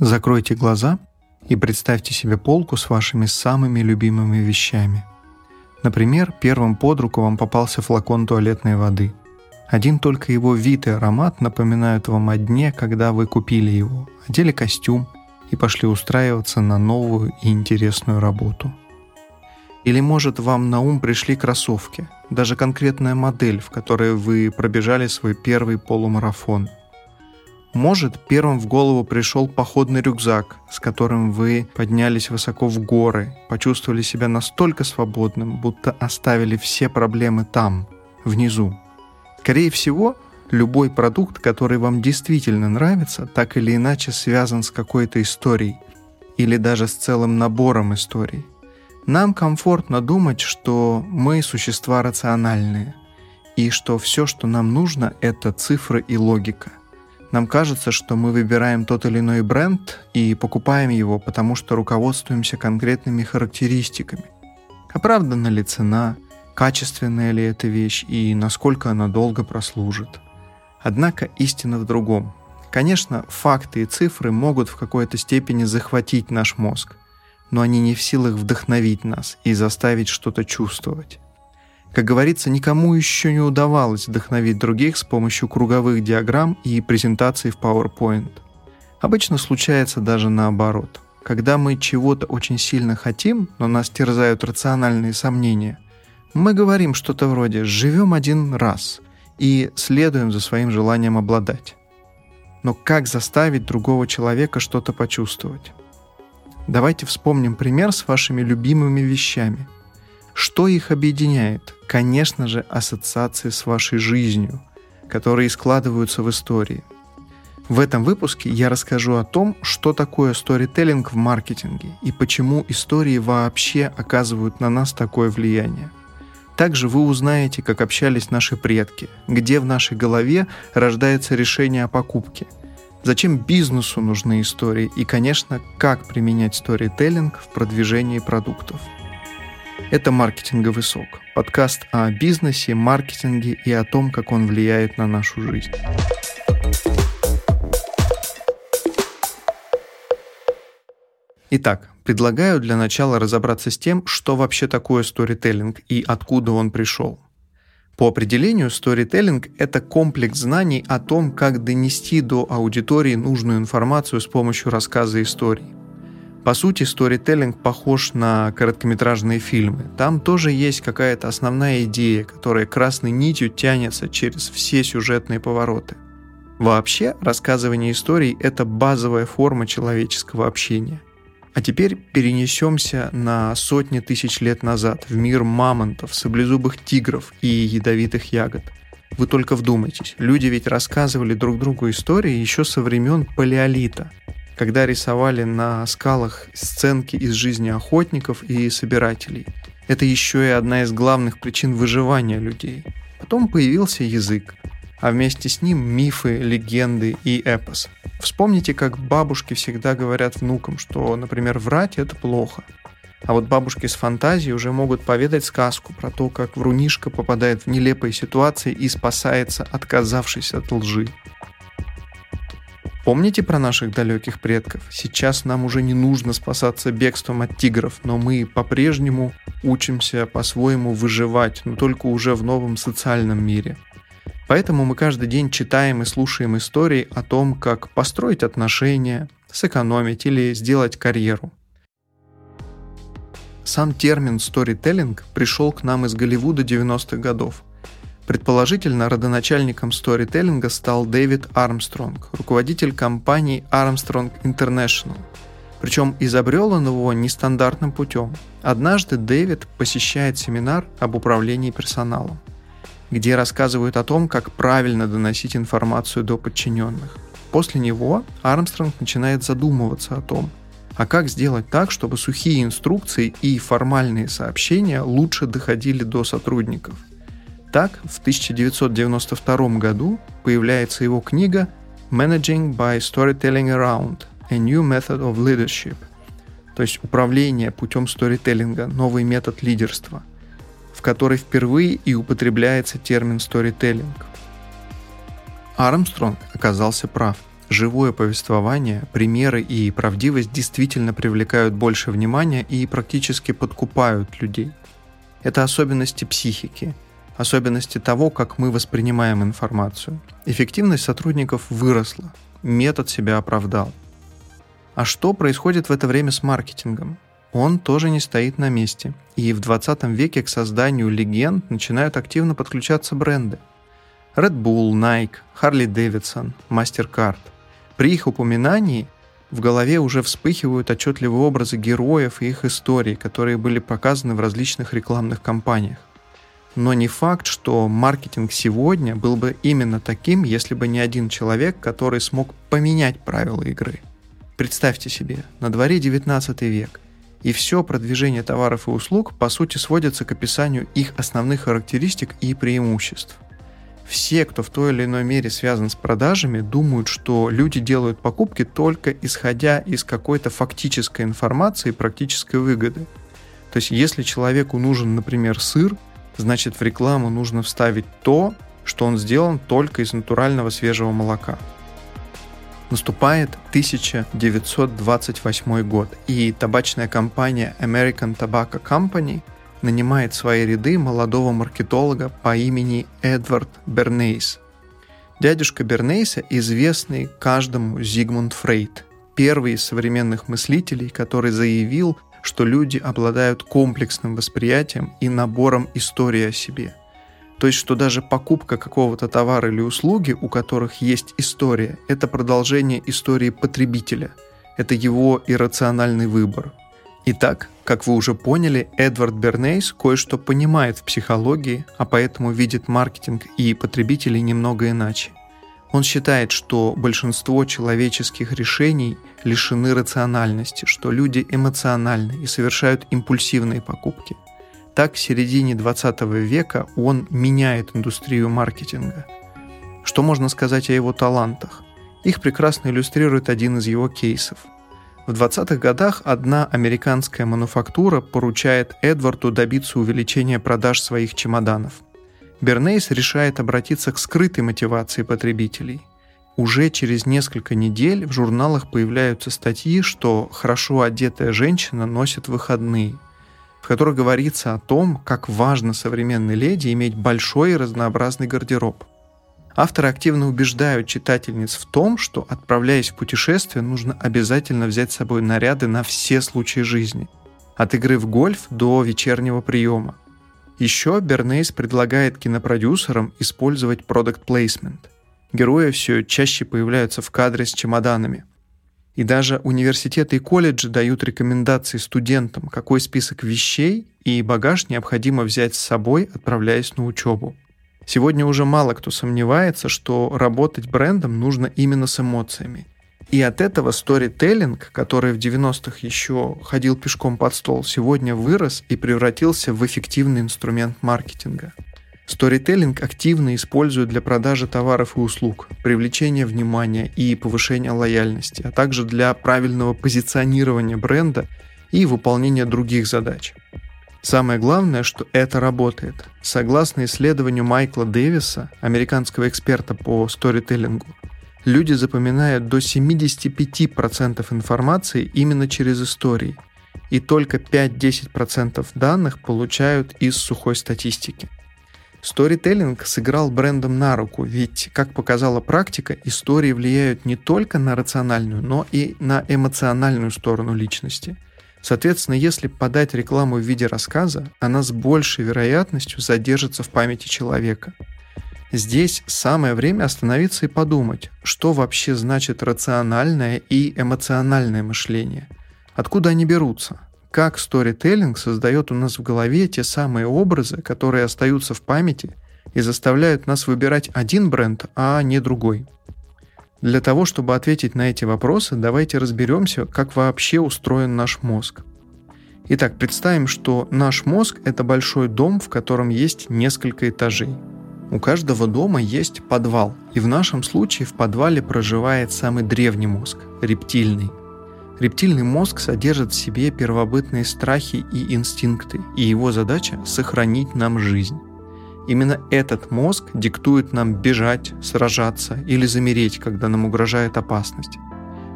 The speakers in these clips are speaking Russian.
Закройте глаза и представьте себе полку с вашими самыми любимыми вещами. Например, первым под руку вам попался флакон туалетной воды. Один только его вид и аромат напоминают вам о дне, когда вы купили его, одели костюм и пошли устраиваться на новую и интересную работу. Или, может, вам на ум пришли кроссовки, даже конкретная модель, в которой вы пробежали свой первый полумарафон – может, первым в голову пришел походный рюкзак, с которым вы поднялись высоко в горы, почувствовали себя настолько свободным, будто оставили все проблемы там, внизу. Скорее всего, любой продукт, который вам действительно нравится, так или иначе связан с какой-то историей или даже с целым набором историй. Нам комфортно думать, что мы существа рациональные, и что все, что нам нужно, это цифры и логика. Нам кажется, что мы выбираем тот или иной бренд и покупаем его, потому что руководствуемся конкретными характеристиками. Оправдана ли цена, качественная ли эта вещь и насколько она долго прослужит. Однако истина в другом. Конечно, факты и цифры могут в какой-то степени захватить наш мозг, но они не в силах вдохновить нас и заставить что-то чувствовать. Как говорится, никому еще не удавалось вдохновить других с помощью круговых диаграмм и презентаций в PowerPoint. Обычно случается даже наоборот. Когда мы чего-то очень сильно хотим, но нас терзают рациональные сомнения, мы говорим что-то вроде «живем один раз» и следуем за своим желанием обладать. Но как заставить другого человека что-то почувствовать? Давайте вспомним пример с вашими любимыми вещами – что их объединяет? Конечно же, ассоциации с вашей жизнью, которые складываются в истории. В этом выпуске я расскажу о том, что такое сторителлинг в маркетинге и почему истории вообще оказывают на нас такое влияние. Также вы узнаете, как общались наши предки, где в нашей голове рождается решение о покупке, зачем бизнесу нужны истории и, конечно, как применять сторителлинг в продвижении продуктов – это «Маркетинговый сок» – подкаст о бизнесе, маркетинге и о том, как он влияет на нашу жизнь. Итак, предлагаю для начала разобраться с тем, что вообще такое сторителлинг и откуда он пришел. По определению, сторителлинг – это комплекс знаний о том, как донести до аудитории нужную информацию с помощью рассказа историй. По сути, сторителлинг похож на короткометражные фильмы. Там тоже есть какая-то основная идея, которая красной нитью тянется через все сюжетные повороты. Вообще, рассказывание историй – это базовая форма человеческого общения. А теперь перенесемся на сотни тысяч лет назад в мир мамонтов, саблезубых тигров и ядовитых ягод. Вы только вдумайтесь, люди ведь рассказывали друг другу истории еще со времен палеолита – когда рисовали на скалах сценки из жизни охотников и собирателей. Это еще и одна из главных причин выживания людей. Потом появился язык, а вместе с ним мифы, легенды и эпос. Вспомните, как бабушки всегда говорят внукам, что, например, врать – это плохо. А вот бабушки с фантазией уже могут поведать сказку про то, как врунишка попадает в нелепые ситуации и спасается, отказавшись от лжи. Помните про наших далеких предков? Сейчас нам уже не нужно спасаться бегством от тигров, но мы по-прежнему учимся по-своему выживать, но только уже в новом социальном мире. Поэтому мы каждый день читаем и слушаем истории о том, как построить отношения, сэкономить или сделать карьеру. Сам термин «сторителлинг» пришел к нам из Голливуда 90-х годов – Предположительно, родоначальником сторителлинга стал Дэвид Армстронг, руководитель компании Armstrong International. Причем изобрел он его нестандартным путем. Однажды Дэвид посещает семинар об управлении персоналом, где рассказывают о том, как правильно доносить информацию до подчиненных. После него Армстронг начинает задумываться о том, а как сделать так, чтобы сухие инструкции и формальные сообщения лучше доходили до сотрудников. Так, в 1992 году появляется его книга «Managing by Storytelling Around – A New Method of Leadership», то есть управление путем сторителлинга, новый метод лидерства, в которой впервые и употребляется термин сторителлинг. Армстронг оказался прав. живое повествование, примеры и правдивость действительно привлекают больше внимания и практически подкупают людей. Это особенности психики, особенности того, как мы воспринимаем информацию. Эффективность сотрудников выросла, метод себя оправдал. А что происходит в это время с маркетингом? Он тоже не стоит на месте. И в 20 веке к созданию легенд начинают активно подключаться бренды. Red Bull, Nike, Harley Davidson, MasterCard. При их упоминании в голове уже вспыхивают отчетливые образы героев и их историй, которые были показаны в различных рекламных кампаниях. Но не факт, что маркетинг сегодня был бы именно таким, если бы не один человек, который смог поменять правила игры. Представьте себе, на дворе 19 век, и все продвижение товаров и услуг по сути сводится к описанию их основных характеристик и преимуществ – все, кто в той или иной мере связан с продажами, думают, что люди делают покупки только исходя из какой-то фактической информации и практической выгоды. То есть, если человеку нужен, например, сыр, значит в рекламу нужно вставить то, что он сделан только из натурального свежего молока. Наступает 1928 год, и табачная компания American Tobacco Company – нанимает в свои ряды молодого маркетолога по имени Эдвард Бернейс. Дядюшка Бернейса известный каждому Зигмунд Фрейд, первый из современных мыслителей, который заявил, что люди обладают комплексным восприятием и набором истории о себе. То есть, что даже покупка какого-то товара или услуги, у которых есть история, это продолжение истории потребителя. Это его иррациональный выбор. Итак, как вы уже поняли, Эдвард Бернейс кое-что понимает в психологии, а поэтому видит маркетинг и потребителей немного иначе. Он считает, что большинство человеческих решений лишены рациональности, что люди эмоциональны и совершают импульсивные покупки. Так, в середине 20 века он меняет индустрию маркетинга. Что можно сказать о его талантах? Их прекрасно иллюстрирует один из его кейсов – в 20-х годах одна американская мануфактура поручает Эдварду добиться увеличения продаж своих чемоданов. Бернейс решает обратиться к скрытой мотивации потребителей. Уже через несколько недель в журналах появляются статьи, что хорошо одетая женщина носит выходные, в которых говорится о том, как важно современной леди иметь большой и разнообразный гардероб – Авторы активно убеждают читательниц в том, что, отправляясь в путешествие, нужно обязательно взять с собой наряды на все случаи жизни. От игры в гольф до вечернего приема. Еще Бернейс предлагает кинопродюсерам использовать product placement. Герои все чаще появляются в кадре с чемоданами. И даже университеты и колледжи дают рекомендации студентам, какой список вещей и багаж необходимо взять с собой, отправляясь на учебу. Сегодня уже мало кто сомневается, что работать брендом нужно именно с эмоциями. И от этого сторителлинг, который в 90-х еще ходил пешком под стол, сегодня вырос и превратился в эффективный инструмент маркетинга. Сторителлинг активно используют для продажи товаров и услуг, привлечения внимания и повышения лояльности, а также для правильного позиционирования бренда и выполнения других задач. Самое главное, что это работает. Согласно исследованию Майкла Дэвиса, американского эксперта по сторителлингу, люди запоминают до 75% информации именно через истории, и только 5-10% данных получают из сухой статистики. Сторителлинг сыграл брендом на руку, ведь, как показала практика, истории влияют не только на рациональную, но и на эмоциональную сторону личности – Соответственно, если подать рекламу в виде рассказа, она с большей вероятностью задержится в памяти человека. Здесь самое время остановиться и подумать, что вообще значит рациональное и эмоциональное мышление. Откуда они берутся? Как сторителлинг создает у нас в голове те самые образы, которые остаются в памяти и заставляют нас выбирать один бренд, а не другой. Для того, чтобы ответить на эти вопросы, давайте разберемся, как вообще устроен наш мозг. Итак, представим, что наш мозг – это большой дом, в котором есть несколько этажей. У каждого дома есть подвал, и в нашем случае в подвале проживает самый древний мозг – рептильный. Рептильный мозг содержит в себе первобытные страхи и инстинкты, и его задача – сохранить нам жизнь. Именно этот мозг диктует нам бежать, сражаться или замереть, когда нам угрожает опасность.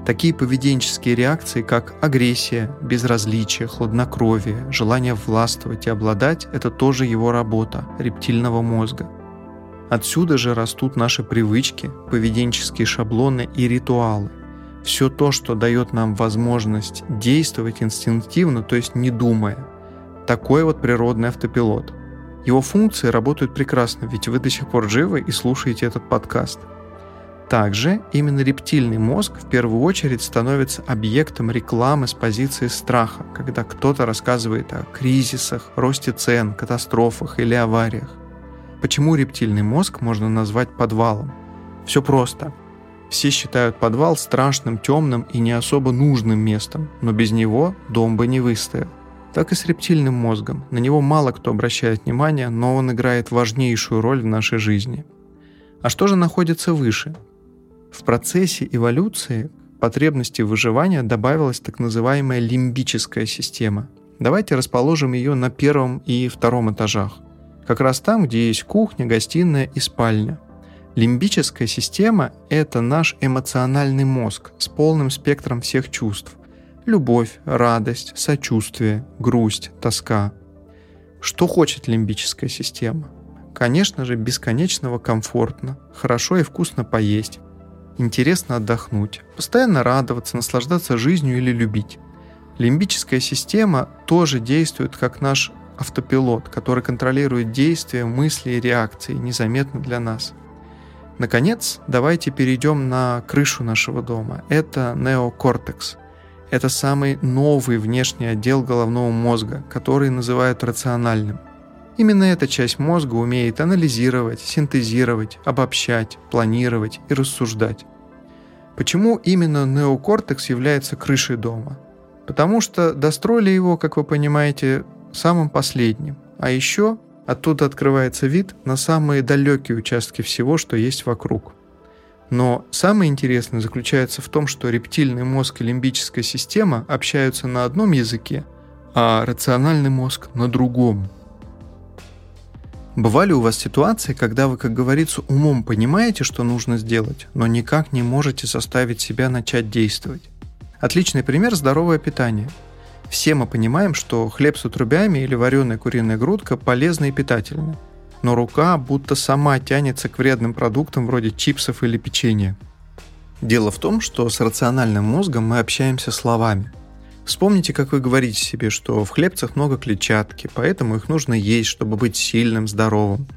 Такие поведенческие реакции, как агрессия, безразличие, хладнокровие, желание властвовать и обладать – это тоже его работа, рептильного мозга. Отсюда же растут наши привычки, поведенческие шаблоны и ритуалы. Все то, что дает нам возможность действовать инстинктивно, то есть не думая. Такой вот природный автопилот. Его функции работают прекрасно, ведь вы до сих пор живы и слушаете этот подкаст – также именно рептильный мозг в первую очередь становится объектом рекламы с позиции страха, когда кто-то рассказывает о кризисах, росте цен, катастрофах или авариях. Почему рептильный мозг можно назвать подвалом? Все просто. Все считают подвал страшным, темным и не особо нужным местом, но без него дом бы не выстоял. Так и с рептильным мозгом. На него мало кто обращает внимание, но он играет важнейшую роль в нашей жизни. А что же находится выше? В процессе эволюции потребности выживания добавилась так называемая лимбическая система. Давайте расположим ее на первом и втором этажах. Как раз там, где есть кухня, гостиная и спальня. Лимбическая система – это наш эмоциональный мозг с полным спектром всех чувств. Любовь, радость, сочувствие, грусть, тоска. Что хочет лимбическая система? Конечно же, бесконечного комфортно, хорошо и вкусно поесть, интересно отдохнуть, постоянно радоваться, наслаждаться жизнью или любить. Лимбическая система тоже действует как наш автопилот, который контролирует действия, мысли и реакции незаметно для нас. Наконец, давайте перейдем на крышу нашего дома. Это неокортекс. Это самый новый внешний отдел головного мозга, который называют рациональным. Именно эта часть мозга умеет анализировать, синтезировать, обобщать, планировать и рассуждать. Почему именно неокортекс является крышей дома? Потому что достроили его, как вы понимаете, самым последним. А еще оттуда открывается вид на самые далекие участки всего, что есть вокруг. Но самое интересное заключается в том, что рептильный мозг и лимбическая система общаются на одном языке, а рациональный мозг на другом – Бывали у вас ситуации, когда вы, как говорится, умом понимаете, что нужно сделать, но никак не можете заставить себя начать действовать? Отличный пример – здоровое питание. Все мы понимаем, что хлеб с отрубями или вареная куриная грудка полезны и питательны. Но рука будто сама тянется к вредным продуктам вроде чипсов или печенья. Дело в том, что с рациональным мозгом мы общаемся словами – Вспомните, как вы говорите себе, что в хлебцах много клетчатки, поэтому их нужно есть, чтобы быть сильным, здоровым.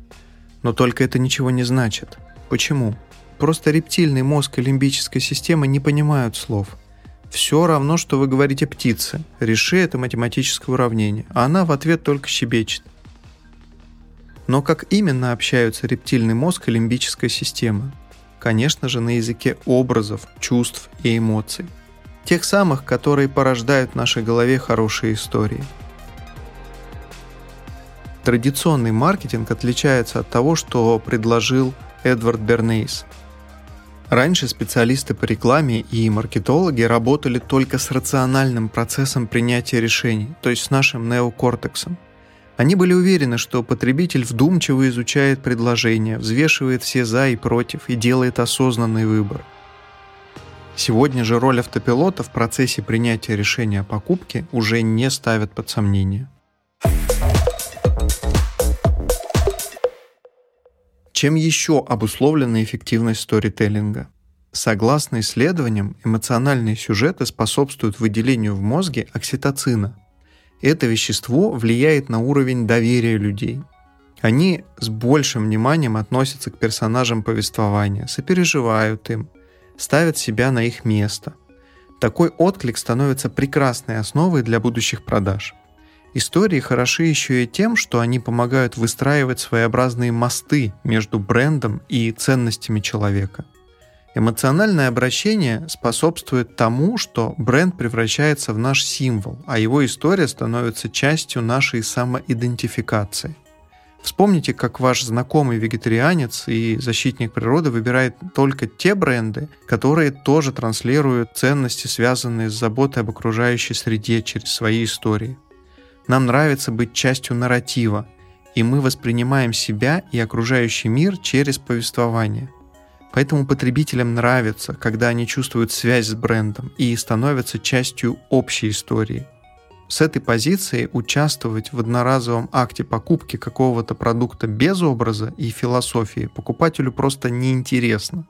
Но только это ничего не значит. Почему? Просто рептильный мозг и лимбическая система не понимают слов. Все равно, что вы говорите птице. Реши это математическое уравнение. А она в ответ только щебечет. Но как именно общаются рептильный мозг и лимбическая система? Конечно же, на языке образов, чувств и эмоций – Тех самых, которые порождают в нашей голове хорошие истории. Традиционный маркетинг отличается от того, что предложил Эдвард Бернейс. Раньше специалисты по рекламе и маркетологи работали только с рациональным процессом принятия решений, то есть с нашим неокортексом. Они были уверены, что потребитель вдумчиво изучает предложение, взвешивает все «за» и «против» и делает осознанный выбор – Сегодня же роль автопилота в процессе принятия решения о покупке уже не ставят под сомнение. Чем еще обусловлена эффективность сторителлинга? Согласно исследованиям, эмоциональные сюжеты способствуют выделению в мозге окситоцина. Это вещество влияет на уровень доверия людей. Они с большим вниманием относятся к персонажам повествования, сопереживают им, ставят себя на их место. Такой отклик становится прекрасной основой для будущих продаж. Истории хороши еще и тем, что они помогают выстраивать своеобразные мосты между брендом и ценностями человека. Эмоциональное обращение способствует тому, что бренд превращается в наш символ, а его история становится частью нашей самоидентификации. Вспомните, как ваш знакомый вегетарианец и защитник природы выбирает только те бренды, которые тоже транслируют ценности, связанные с заботой об окружающей среде через свои истории. Нам нравится быть частью нарратива, и мы воспринимаем себя и окружающий мир через повествование. Поэтому потребителям нравится, когда они чувствуют связь с брендом и становятся частью общей истории. С этой позиции участвовать в одноразовом акте покупки какого-то продукта без образа и философии покупателю просто неинтересно.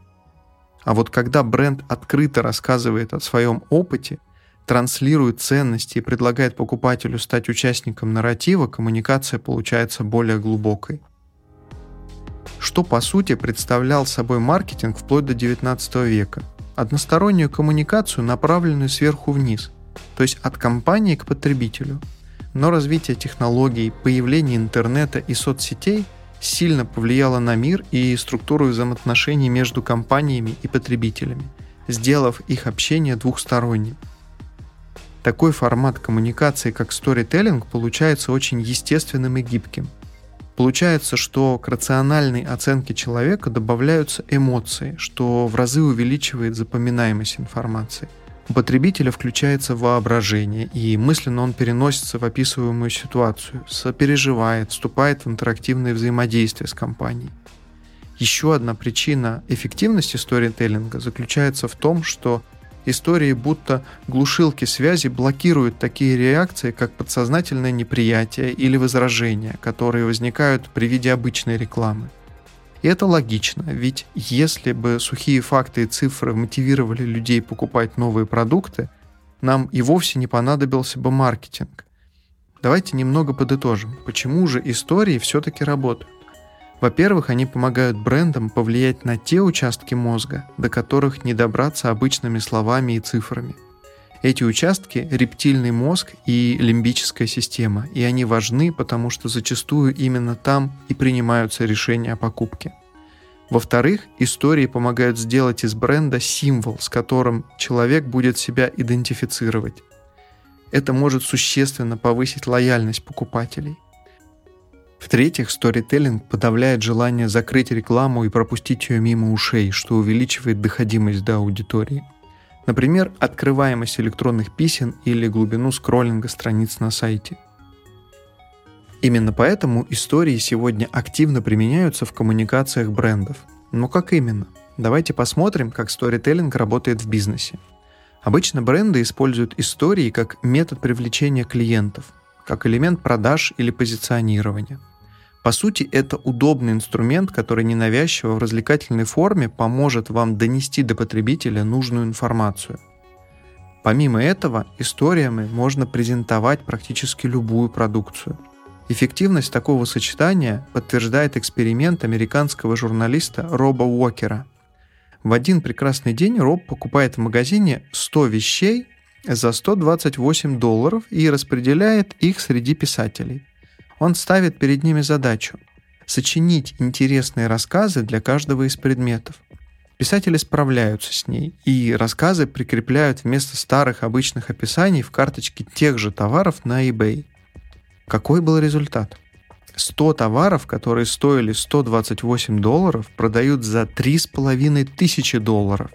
А вот когда бренд открыто рассказывает о своем опыте, транслирует ценности и предлагает покупателю стать участником нарратива, коммуникация получается более глубокой. Что по сути представлял собой маркетинг вплоть до 19 века? Одностороннюю коммуникацию, направленную сверху вниз, то есть от компании к потребителю. Но развитие технологий, появление интернета и соцсетей сильно повлияло на мир и структуру взаимоотношений между компаниями и потребителями, сделав их общение двухсторонним. Такой формат коммуникации, как сторителлинг, получается очень естественным и гибким. Получается, что к рациональной оценке человека добавляются эмоции, что в разы увеличивает запоминаемость информации. У потребителя включается воображение, и мысленно он переносится в описываемую ситуацию, сопереживает, вступает в интерактивное взаимодействие с компанией. Еще одна причина эффективности сторителлинга заключается в том, что Истории будто глушилки связи блокируют такие реакции, как подсознательное неприятие или возражение, которые возникают при виде обычной рекламы. И это логично, ведь если бы сухие факты и цифры мотивировали людей покупать новые продукты, нам и вовсе не понадобился бы маркетинг. Давайте немного подытожим, почему же истории все-таки работают. Во-первых, они помогают брендам повлиять на те участки мозга, до которых не добраться обычными словами и цифрами. Эти участки – рептильный мозг и лимбическая система, и они важны, потому что зачастую именно там и принимаются решения о покупке. Во-вторых, истории помогают сделать из бренда символ, с которым человек будет себя идентифицировать. Это может существенно повысить лояльность покупателей. В-третьих, сторителлинг подавляет желание закрыть рекламу и пропустить ее мимо ушей, что увеличивает доходимость до аудитории. Например, открываемость электронных писем или глубину скроллинга страниц на сайте. Именно поэтому истории сегодня активно применяются в коммуникациях брендов. Но как именно? Давайте посмотрим, как сторителлинг работает в бизнесе. Обычно бренды используют истории как метод привлечения клиентов, как элемент продаж или позиционирования – по сути, это удобный инструмент, который ненавязчиво в развлекательной форме поможет вам донести до потребителя нужную информацию. Помимо этого, историями можно презентовать практически любую продукцию. Эффективность такого сочетания подтверждает эксперимент американского журналиста Роба Уокера. В один прекрасный день Роб покупает в магазине 100 вещей за 128 долларов и распределяет их среди писателей – он ставит перед ними задачу – сочинить интересные рассказы для каждого из предметов. Писатели справляются с ней, и рассказы прикрепляют вместо старых обычных описаний в карточки тех же товаров на eBay. Какой был результат? 100 товаров, которые стоили 128 долларов, продают за 3,5 тысячи долларов.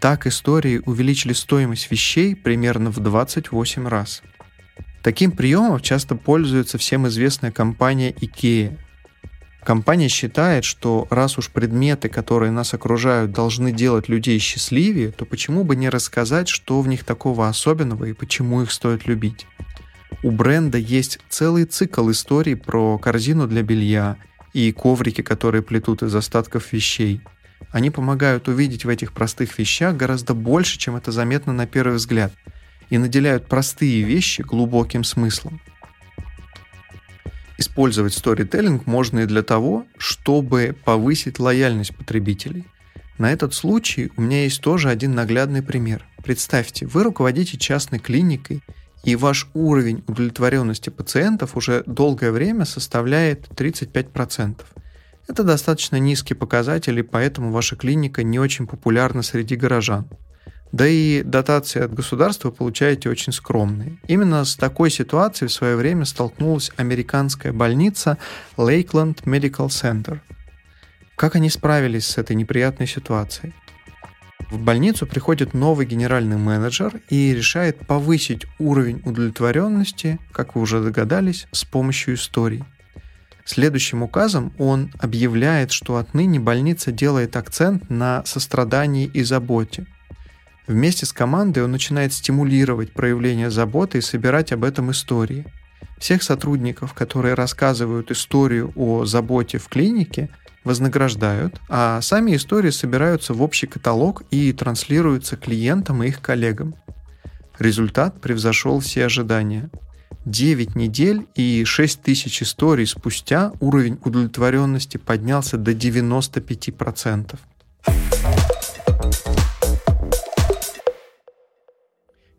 Так истории увеличили стоимость вещей примерно в 28 раз. Таким приемом часто пользуется всем известная компания IKEA. Компания считает, что раз уж предметы, которые нас окружают, должны делать людей счастливее, то почему бы не рассказать, что в них такого особенного и почему их стоит любить. У бренда есть целый цикл историй про корзину для белья и коврики, которые плетут из остатков вещей. Они помогают увидеть в этих простых вещах гораздо больше, чем это заметно на первый взгляд – и наделяют простые вещи глубоким смыслом. Использовать сторителлинг можно и для того, чтобы повысить лояльность потребителей. На этот случай у меня есть тоже один наглядный пример. Представьте, вы руководите частной клиникой, и ваш уровень удовлетворенности пациентов уже долгое время составляет 35%. Это достаточно низкий показатель, и поэтому ваша клиника не очень популярна среди горожан. Да и дотации от государства получаете очень скромные. Именно с такой ситуацией в свое время столкнулась американская больница Lakeland Medical Center. Как они справились с этой неприятной ситуацией? В больницу приходит новый генеральный менеджер и решает повысить уровень удовлетворенности, как вы уже догадались, с помощью историй. Следующим указом он объявляет, что отныне больница делает акцент на сострадании и заботе. Вместе с командой он начинает стимулировать проявление заботы и собирать об этом истории. Всех сотрудников, которые рассказывают историю о заботе в клинике, вознаграждают, а сами истории собираются в общий каталог и транслируются клиентам и их коллегам. Результат превзошел все ожидания. 9 недель и 6 тысяч историй спустя уровень удовлетворенности поднялся до 95%.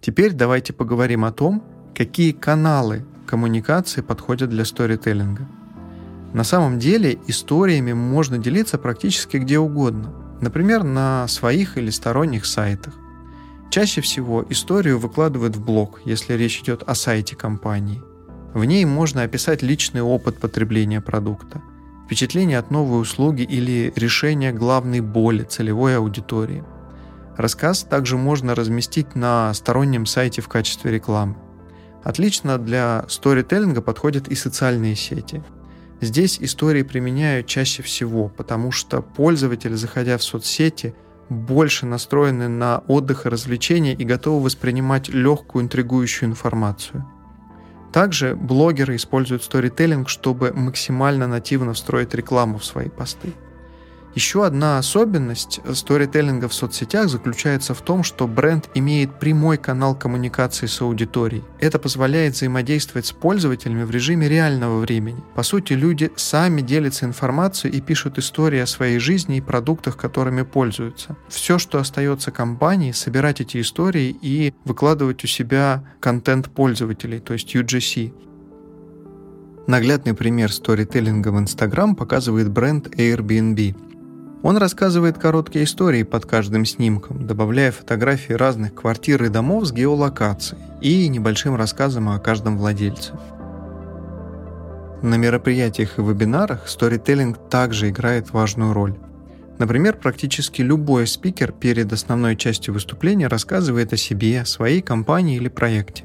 Теперь давайте поговорим о том, какие каналы коммуникации подходят для сторителлинга. На самом деле историями можно делиться практически где угодно, например, на своих или сторонних сайтах. Чаще всего историю выкладывают в блог, если речь идет о сайте компании. В ней можно описать личный опыт потребления продукта, впечатление от новой услуги или решение главной боли целевой аудитории. Рассказ также можно разместить на стороннем сайте в качестве рекламы. Отлично для сторителлинга подходят и социальные сети. Здесь истории применяют чаще всего, потому что пользователь, заходя в соцсети, больше настроены на отдых и развлечения и готовы воспринимать легкую интригующую информацию. Также блогеры используют сторителлинг, чтобы максимально нативно встроить рекламу в свои посты. Еще одна особенность сторителлинга в соцсетях заключается в том, что бренд имеет прямой канал коммуникации с аудиторией. Это позволяет взаимодействовать с пользователями в режиме реального времени. По сути, люди сами делятся информацией и пишут истории о своей жизни и продуктах, которыми пользуются. Все, что остается компании, собирать эти истории и выкладывать у себя контент пользователей, то есть UGC. Наглядный пример сторителлинга в Instagram показывает бренд Airbnb. Он рассказывает короткие истории под каждым снимком, добавляя фотографии разных квартир и домов с геолокацией и небольшим рассказом о каждом владельце. На мероприятиях и вебинарах сторителлинг также играет важную роль. Например, практически любой спикер перед основной частью выступления рассказывает о себе, своей компании или проекте.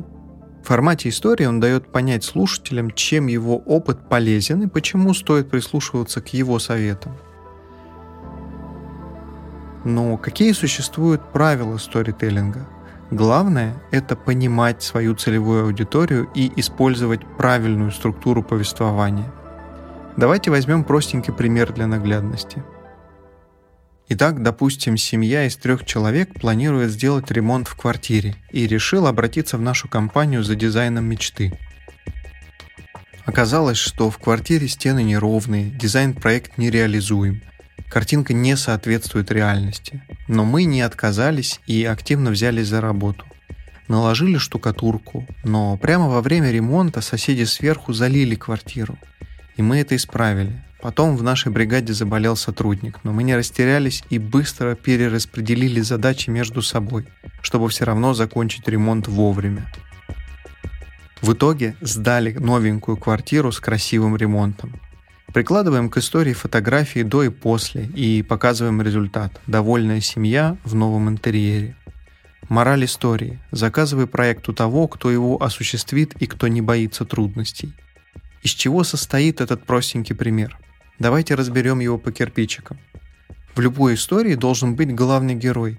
В формате истории он дает понять слушателям, чем его опыт полезен и почему стоит прислушиваться к его советам. Но какие существуют правила сторителлинга? Главное – это понимать свою целевую аудиторию и использовать правильную структуру повествования. Давайте возьмем простенький пример для наглядности. Итак, допустим, семья из трех человек планирует сделать ремонт в квартире и решила обратиться в нашу компанию за дизайном мечты. Оказалось, что в квартире стены неровные, дизайн-проект нереализуем – Картинка не соответствует реальности, но мы не отказались и активно взялись за работу. Наложили штукатурку, но прямо во время ремонта соседи сверху залили квартиру. И мы это исправили. Потом в нашей бригаде заболел сотрудник, но мы не растерялись и быстро перераспределили задачи между собой, чтобы все равно закончить ремонт вовремя. В итоге сдали новенькую квартиру с красивым ремонтом. Прикладываем к истории фотографии до и после и показываем результат. Довольная семья в новом интерьере. Мораль истории. Заказывай проект у того, кто его осуществит и кто не боится трудностей. Из чего состоит этот простенький пример? Давайте разберем его по кирпичикам. В любой истории должен быть главный герой.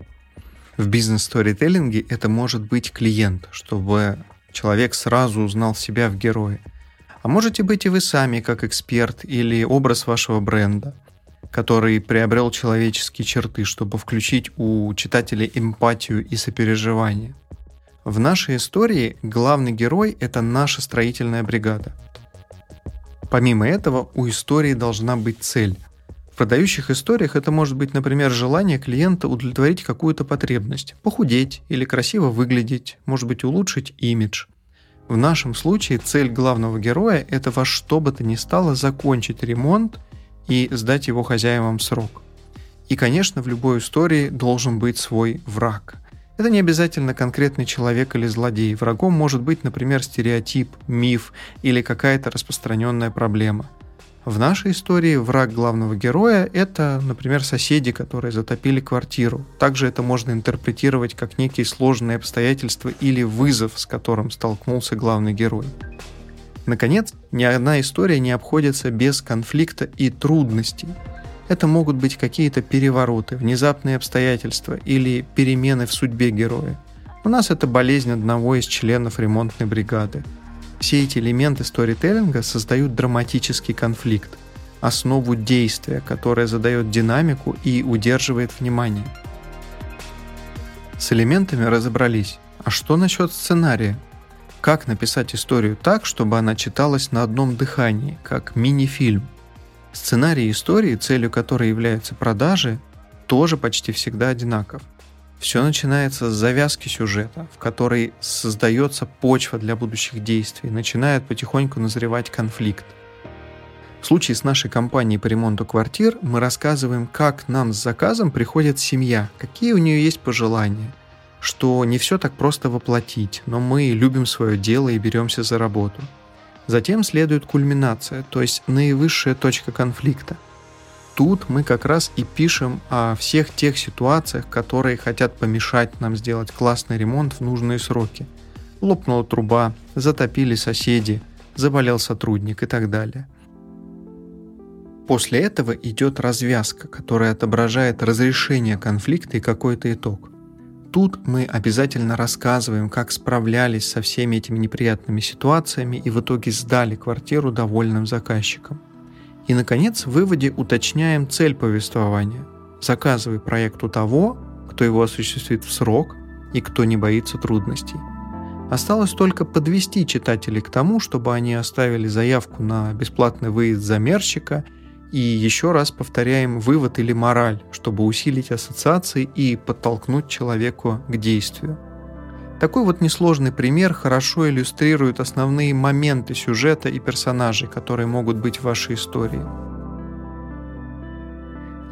В бизнес-сторителлинге это может быть клиент, чтобы человек сразу узнал себя в герое – а можете быть и вы сами как эксперт или образ вашего бренда, который приобрел человеческие черты, чтобы включить у читателей эмпатию и сопереживание. В нашей истории главный герой – это наша строительная бригада. Помимо этого, у истории должна быть цель. В продающих историях это может быть, например, желание клиента удовлетворить какую-то потребность, похудеть или красиво выглядеть, может быть, улучшить имидж – в нашем случае цель главного героя – это во что бы то ни стало закончить ремонт и сдать его хозяевам срок. И, конечно, в любой истории должен быть свой враг. Это не обязательно конкретный человек или злодей. Врагом может быть, например, стереотип, миф или какая-то распространенная проблема – в нашей истории враг главного героя – это, например, соседи, которые затопили квартиру. Также это можно интерпретировать как некие сложные обстоятельства или вызов, с которым столкнулся главный герой. Наконец, ни одна история не обходится без конфликта и трудностей. Это могут быть какие-то перевороты, внезапные обстоятельства или перемены в судьбе героя. У нас это болезнь одного из членов ремонтной бригады. Все эти элементы сторителлинга создают драматический конфликт, основу действия, которое задает динамику и удерживает внимание. С элементами разобрались. А что насчет сценария? Как написать историю так, чтобы она читалась на одном дыхании, как мини-фильм? Сценарий истории, целью которой являются продажи, тоже почти всегда одинаков. Все начинается с завязки сюжета, в которой создается почва для будущих действий, начинает потихоньку назревать конфликт. В случае с нашей компанией по ремонту квартир мы рассказываем, как нам с заказом приходит семья, какие у нее есть пожелания, что не все так просто воплотить, но мы любим свое дело и беремся за работу. Затем следует кульминация, то есть наивысшая точка конфликта. Тут мы как раз и пишем о всех тех ситуациях, которые хотят помешать нам сделать классный ремонт в нужные сроки. Лопнула труба, затопили соседи, заболел сотрудник и так далее. После этого идет развязка, которая отображает разрешение конфликта и какой-то итог – Тут мы обязательно рассказываем, как справлялись со всеми этими неприятными ситуациями и в итоге сдали квартиру довольным заказчикам. И, наконец, в выводе уточняем цель повествования. Заказывай проект у того, кто его осуществит в срок и кто не боится трудностей. Осталось только подвести читателей к тому, чтобы они оставили заявку на бесплатный выезд замерщика – и еще раз повторяем вывод или мораль, чтобы усилить ассоциации и подтолкнуть человеку к действию. Такой вот несложный пример хорошо иллюстрирует основные моменты сюжета и персонажей, которые могут быть в вашей истории.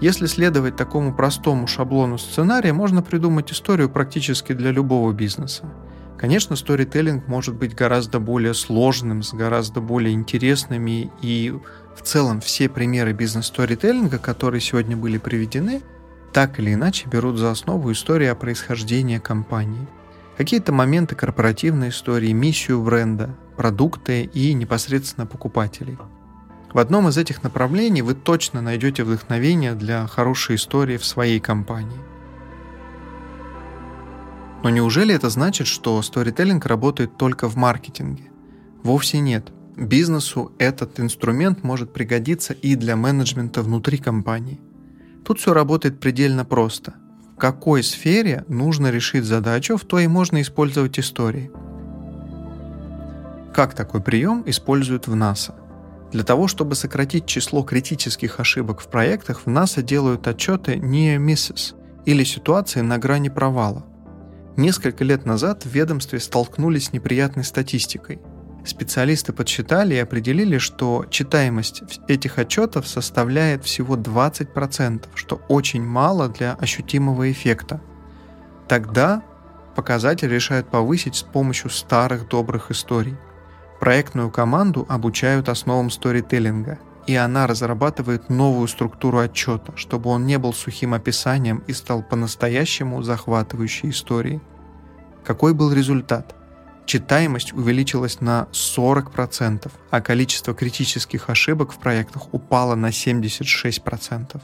Если следовать такому простому шаблону сценария, можно придумать историю практически для любого бизнеса. Конечно, сторителлинг может быть гораздо более сложным, с гораздо более интересными и в целом все примеры бизнес-сторителлинга, которые сегодня были приведены, так или иначе берут за основу историю о происхождении компании. Какие-то моменты корпоративной истории, миссию бренда, продукты и непосредственно покупателей. В одном из этих направлений вы точно найдете вдохновение для хорошей истории в своей компании. Но неужели это значит, что сторителлинг работает только в маркетинге? Вовсе нет бизнесу этот инструмент может пригодиться и для менеджмента внутри компании. Тут все работает предельно просто. В какой сфере нужно решить задачу, в той и можно использовать истории. Как такой прием используют в НАСА? Для того, чтобы сократить число критических ошибок в проектах, в НАСА делают отчеты near misses или ситуации на грани провала. Несколько лет назад в ведомстве столкнулись с неприятной статистикой – Специалисты подсчитали и определили, что читаемость этих отчетов составляет всего 20%, что очень мало для ощутимого эффекта. Тогда показатель решают повысить с помощью старых добрых историй. Проектную команду обучают основам сторителлинга, и она разрабатывает новую структуру отчета, чтобы он не был сухим описанием и стал по-настоящему захватывающей историей. Какой был результат? Читаемость увеличилась на 40%, а количество критических ошибок в проектах упало на 76%.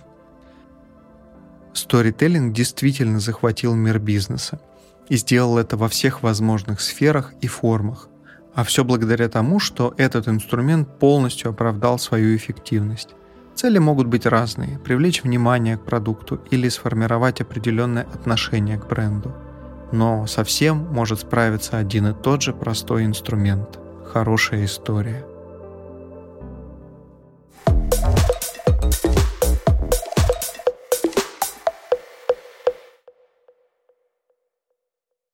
Сторителлинг действительно захватил мир бизнеса и сделал это во всех возможных сферах и формах, а все благодаря тому, что этот инструмент полностью оправдал свою эффективность. Цели могут быть разные – привлечь внимание к продукту или сформировать определенное отношение к бренду – но совсем может справиться один и тот же простой инструмент – хорошая история –